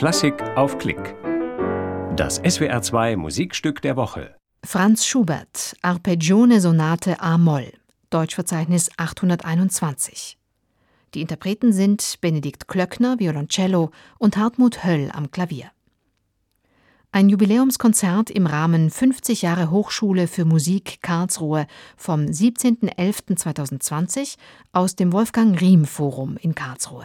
Klassik auf Klick. Das SWR2 Musikstück der Woche. Franz Schubert, Arpeggione Sonate A-Moll, Deutschverzeichnis 821. Die Interpreten sind Benedikt Klöckner, Violoncello und Hartmut Höll am Klavier. Ein Jubiläumskonzert im Rahmen 50 Jahre Hochschule für Musik Karlsruhe vom 17.11.2020 aus dem Wolfgang Riem Forum in Karlsruhe.